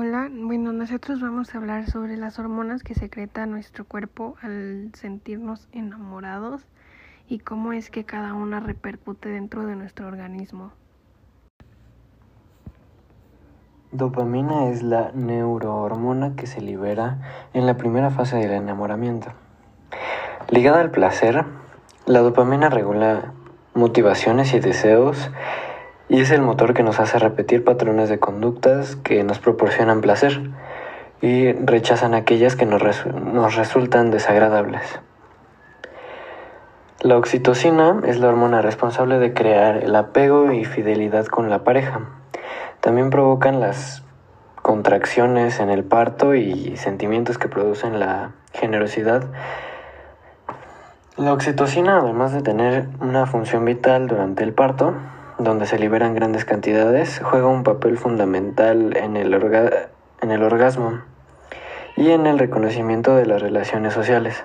Hola, bueno, nosotros vamos a hablar sobre las hormonas que secreta nuestro cuerpo al sentirnos enamorados y cómo es que cada una repercute dentro de nuestro organismo. Dopamina es la neurohormona que se libera en la primera fase del enamoramiento. Ligada al placer, la dopamina regula motivaciones y deseos y es el motor que nos hace repetir patrones de conductas que nos proporcionan placer y rechazan aquellas que nos, nos resultan desagradables. La oxitocina es la hormona responsable de crear el apego y fidelidad con la pareja. También provocan las contracciones en el parto y sentimientos que producen la generosidad. La oxitocina, además de tener una función vital durante el parto, donde se liberan grandes cantidades, juega un papel fundamental en el, en el orgasmo y en el reconocimiento de las relaciones sociales.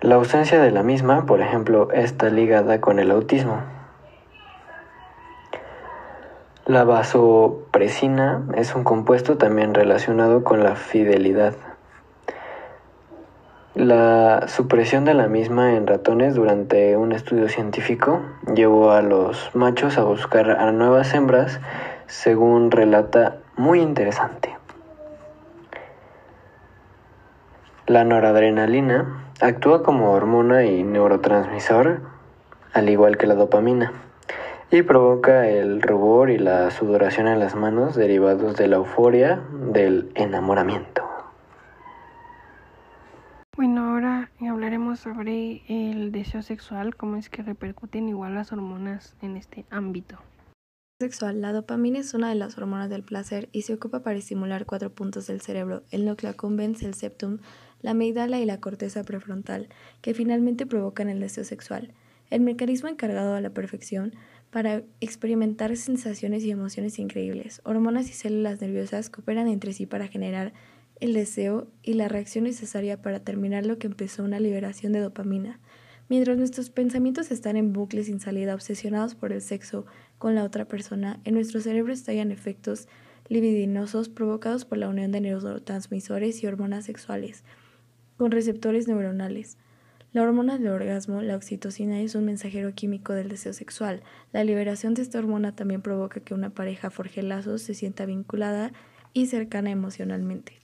La ausencia de la misma, por ejemplo, está ligada con el autismo. La vasopresina es un compuesto también relacionado con la fidelidad. La supresión de la misma en ratones durante un estudio científico llevó a los machos a buscar a nuevas hembras, según relata muy interesante. La noradrenalina actúa como hormona y neurotransmisor, al igual que la dopamina, y provoca el rubor y la sudoración en las manos derivados de la euforia del enamoramiento. Bueno, ahora sobre el deseo sexual, cómo es que repercuten igual las hormonas en este ámbito. Sexual. La dopamina es una de las hormonas del placer y se ocupa para estimular cuatro puntos del cerebro, el núcleo accumbens, el septum, la amígdala y la corteza prefrontal, que finalmente provocan el deseo sexual. El mecanismo encargado a la perfección para experimentar sensaciones y emociones increíbles. Hormonas y células nerviosas cooperan entre sí para generar el deseo y la reacción necesaria para terminar lo que empezó una liberación de dopamina. Mientras nuestros pensamientos están en bucles sin salida, obsesionados por el sexo con la otra persona, en nuestro cerebro estallan efectos libidinosos provocados por la unión de neurotransmisores y hormonas sexuales con receptores neuronales. La hormona del orgasmo, la oxitocina, es un mensajero químico del deseo sexual. La liberación de esta hormona también provoca que una pareja forje lazos, se sienta vinculada y cercana emocionalmente.